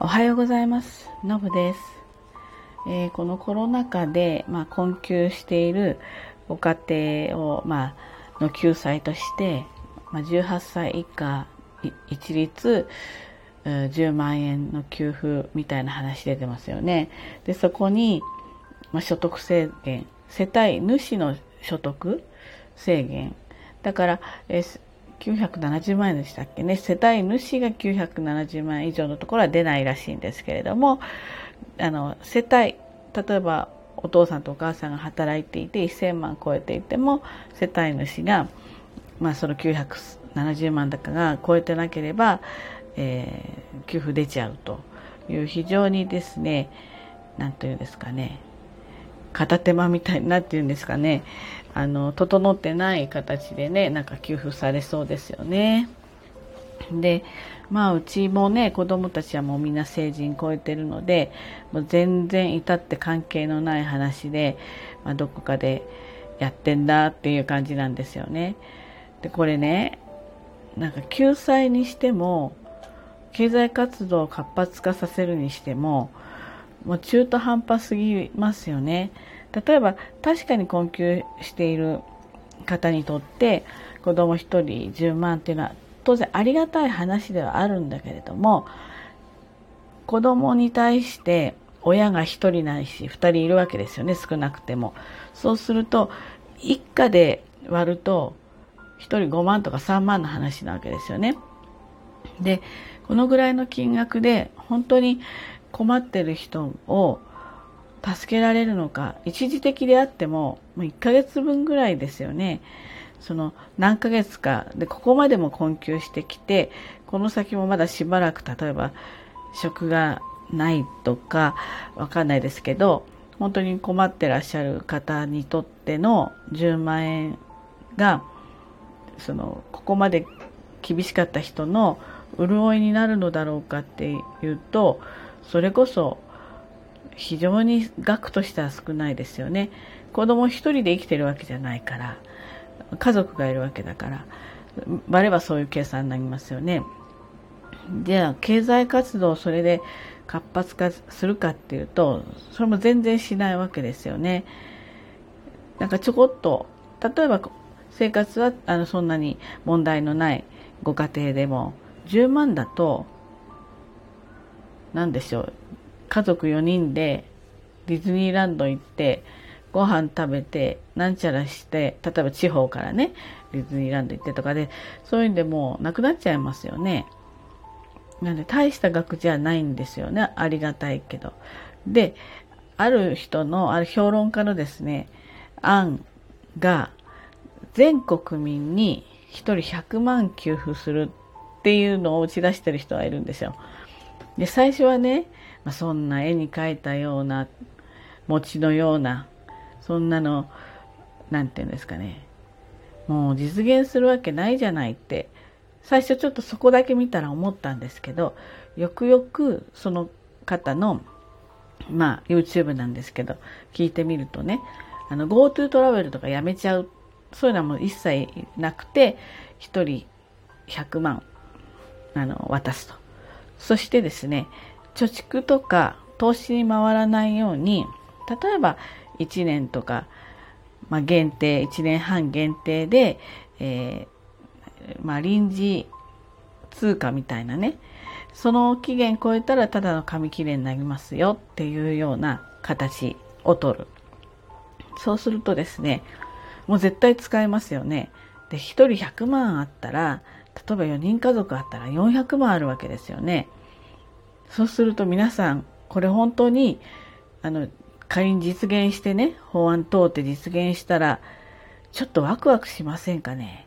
おはようございます。のぶです。えー、このコロナ禍で、まあ、困窮しているご家庭を、まあ、の救済として、まあ、18歳以下一律10万円の給付みたいな話出てますよね。で、そこに、まあ、所得制限、世帯主の所得制限。だから、えー970万円でしたっけね。世帯主が970万円以上のところは出ないらしいんですけれどもあの世帯例えばお父さんとお母さんが働いていて1000万超えていても世帯主が、まあ、その970万高が超えてなければ、えー、給付出ちゃうという非常にですね何というんですかね片手間みたいになっていうんですかね。あの整ってない形でねなんか給付されそうですよね。でまあうちもね子供たちはもうみんな成人超えてるのでもう全然至って関係のない話で、まあ、どこかでやってんだっていう感じなんですよね。でこれねなんか救済にしても経済活動を活発化させるにしてももう中途半端すぎますよね。例えば確かに困窮している方にとって子供1人10万っていうのは当然ありがたい話ではあるんだけれども子供に対して親が1人ないし2人いるわけですよね少なくても。そうすると一家で割ると1人5万とか3万の話なわけですよね。でこのぐらいの金額で本当に困ってる人を助けられるのか一時的であってももう1ヶ月分ぐらいですよね。その何ヶ月かでここまでも困窮してきてこの先もまだしばらく例えば職がないとかわかんないですけど本当に困ってらっしゃる方にとっての10万円がそのここまで厳しかった人の潤いになるのだろうかっていうとそれこそ非常に額としては少ないですよね。子供一人で生きてるわけじゃないから、家族がいるわけだから、割ればそういう計算になりますよね。じゃあ、経済活動をそれで活発化するかっていうと、それも全然しないわけですよね。なんかちょこっと、例えば生活はあのそんなに問題のないご家庭でも、10万だと、何でしょう、家族4人でディズニーランド行ってご飯食べてなんちゃらして例えば地方からねディズニーランド行ってとかでそういうんでもうなくなっちゃいますよね。なんで大した額じゃないんですよねありがたいけど。である人のある評論家のですね案が全国民に1人100万給付するっていうのを打ち出してる人がいるんですよ。で最初はねまあ、そんな絵に描いたような餅のようなそんなの何て言うんですかね。もう実現するわけないじゃないって。最初ちょっとそこだけ見たら思ったんですけどよくよくその方のまあ YouTube なんですけど聞いてみるとねあの GoTo トラベルとかやめちゃう。そういうのはもう一切なくて1人100万あの渡すと。そしてですね貯蓄とか投資に回らないように例えば1年とか、まあ、限定1年半限定で、えー、まあ、臨時通貨みたいなね。その期限超えたらただの紙切れになりますよっていうような形を取る。そうするとですねもう絶対使えますよね。で1人100万あったら例えば4人家族あったら400万あるわけですよね。そうすると皆さん、これ本当に、あの、仮に実現してね、法案通って実現したら、ちょっとワクワクしませんかね？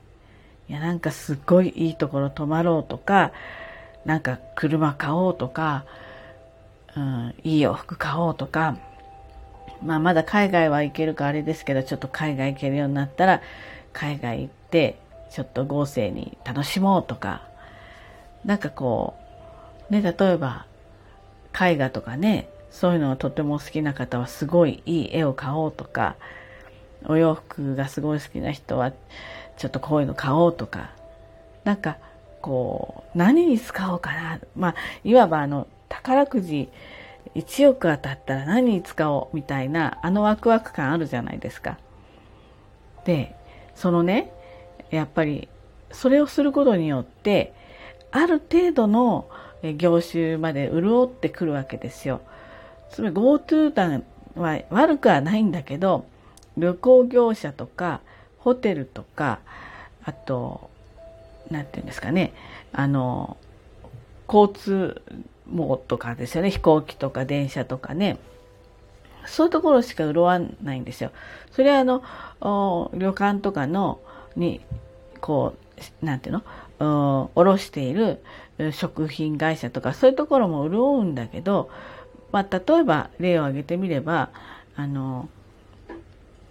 いや、なんかすっごいいいところ泊まろうとか、なんか車買おうとか、うん、いい洋服買おうとか、まあまだ海外は行けるかあれですけど、ちょっと海外行けるようになったら、海外行って、ちょっと豪勢に楽しもうとか、なんかこう、ね、例えば、絵画とかね、そういうのがとても好きな方はすごいいい絵を買おうとか、お洋服がすごい好きな人はちょっとこういうの買おうとか、なんかこう、何に使おうかな。まあ、いわばあの、宝くじ1億当たったら何に使おうみたいな、あのワクワク感あるじゃないですか。で、そのね、やっぱり、それをすることによって、ある程度の業種まで潤ってくるわけですよ。つまり GoTo 団は悪くはないんだけど、旅行業者とか、ホテルとか、あと、なんていうんですかね、あの、交通網とかですよね、飛行機とか電車とかね、そういうところしか潤わないんですよ。それはあの、旅館とかの、に、こう、なんていうの、おろしている食品会社とか、そういうところも潤うんだけど、まあ、例えば例を挙げてみれば、あの、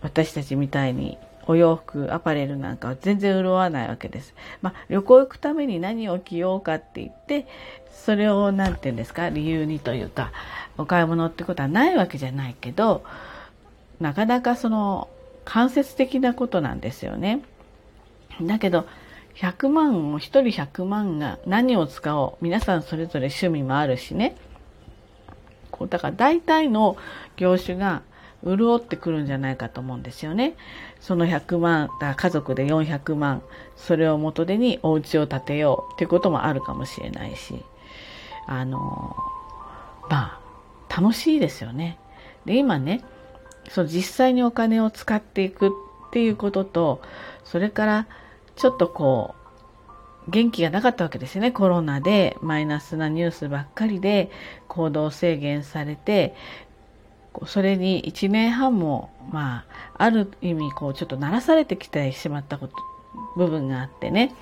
私たちみたいにお洋服、アパレルなんかは全然潤わないわけです。まあ、旅行行くために何を着ようかって言って、それを何て言うんですか、理由にというか、お買い物ってことはないわけじゃないけど、なかなかその間接的なことなんですよね。だけど、100万を、1人100万が何を使おう。皆さんそれぞれ趣味もあるしね。こうだから大体の業種が潤ってくるんじゃないかと思うんですよね。その100万、だ家族で400万、それを元手にお家を建てようっていうこともあるかもしれないし、あの、まあ、楽しいですよね。で、今ね、その実際にお金を使っていくっていうことと、それからちょっとこう、元気がなかったわけですよね。コロナでマイナスなニュースばっかりで行動制限されて、それに1年半も、まあ、ある意味、こう、ちょっと鳴らされてきてしまったこと、部分があってね、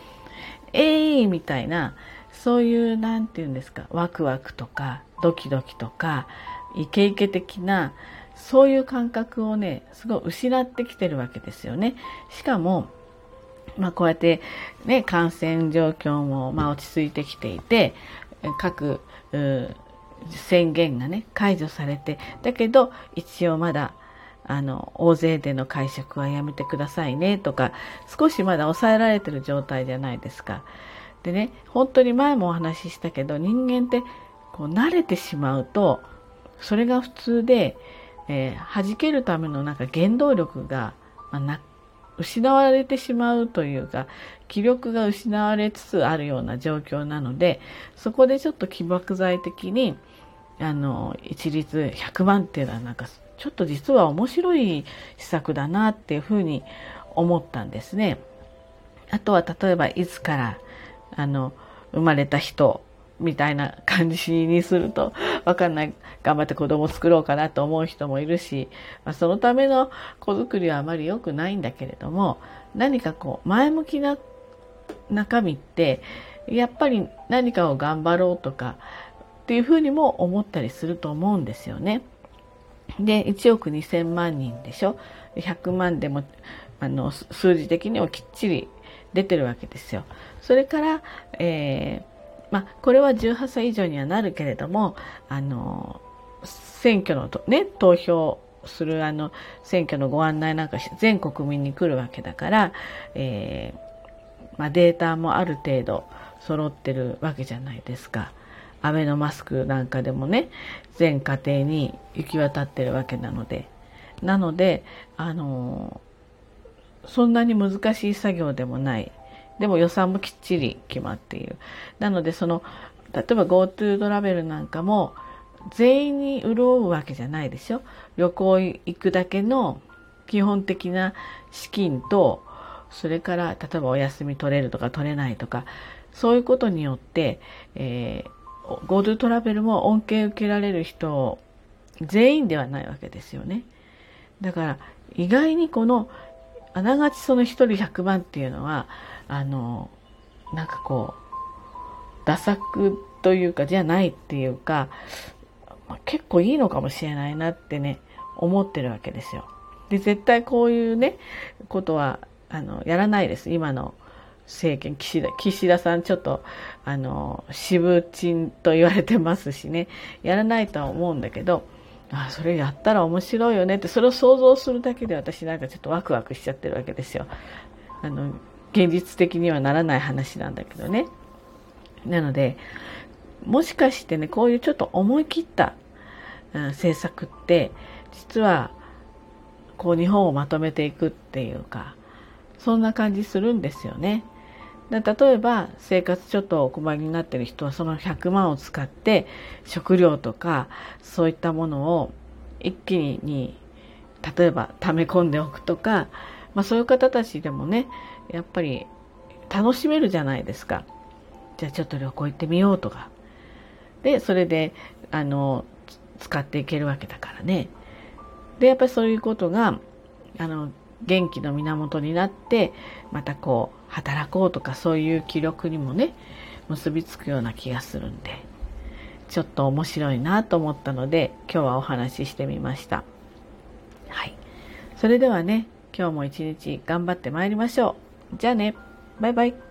えい、ー、みたいな、そういう、なんていうんですか、ワクワクとか、ドキドキとか、イケイケ的な、そういう感覚をね、すごい失ってきてるわけですよね。しかも、まあこうやってね、感染状況もまあ落ち着いてきていて、各宣言がね、解除されて、だけど一応まだ、あの、大勢での会食はやめてくださいねとか、少しまだ抑えられてる状態じゃないですか。でね、本当に前もお話ししたけど、人間ってこう慣れてしまうと、それが普通で、えー、弾けるためのなんか原動力が、まあ、な失われてしまうというか、気力が失われつつあるような状況なので、そこでちょっと起爆剤的に、あの、一律100万っていうのはなんか、ちょっと実は面白い施策だなっていうふうに思ったんですね。あとは例えばいつから、あの、生まれた人みたいな感じにすると、わかんない。頑張って子供作ろうかなと思う人もいるし、まあ、そのための子作りはあまり良くないんだけれども、何かこう、前向きな中身って、やっぱり何かを頑張ろうとか、っていうふうにも思ったりすると思うんですよね。で、1億2000万人でしょ ?100 万でも、あの、数字的にはきっちり出てるわけですよ。それから、えーまあ、これは18歳以上にはなるけれども、あの、選挙のね、投票するあの、選挙のご案内なんか全国民に来るわけだから、えー、まあ、データもある程度揃ってるわけじゃないですか。アベノマスクなんかでもね、全家庭に行き渡ってるわけなので。なので、あのそんなに難しい作業でもない。でも予算もきっちり決まっている。なのでその、例えば GoTo トラベルなんかも全員に潤うわけじゃないでしょ？旅行行くだけの基本的な資金と、それから例えばお休み取れるとか取れないとか、そういうことによって、えー、GoTo トラベルも恩恵受けられる人全員ではないわけですよね。だから意外にこのあながちその一人100万っていうのはあのなんかこう打作というかじゃないっていうか、ま、結構いいのかもしれないなってね思ってるわけですよ。で絶対こういうねことはあのやらないです今の政権岸田岸田さんちょっとあの渋鎮と言われてますしねやらないとは思うんだけどあそれやったら面白いよねってそれを想像するだけで私なんかちょっとワクワクしちゃってるわけですよ。あの現実的にはならない話なんだけどね。なので、もしかしてね、こういうちょっと思い切った、うん、政策って、実は、こう日本をまとめていくっていうか、そんな感じするんですよね。例えば生活ちょっとお困りになってる人はその100万を使って食料とかそういったものを一気に例えば溜め込んでおくとか、まあ、そういう方たちでもねやっぱり楽しめるじゃないですか。じゃあちょっと旅行行ってみようとか。でそれであの使っていけるわけだからね。でやっぱりそういうことがあの元気の源になってまたこう働こうとかそういう気力にもね結びつくような気がするんでちょっと面白いなと思ったので今日はお話ししてみました。はい。それではね今日も一日頑張ってまいりましょう。じゃあね。バイバイ。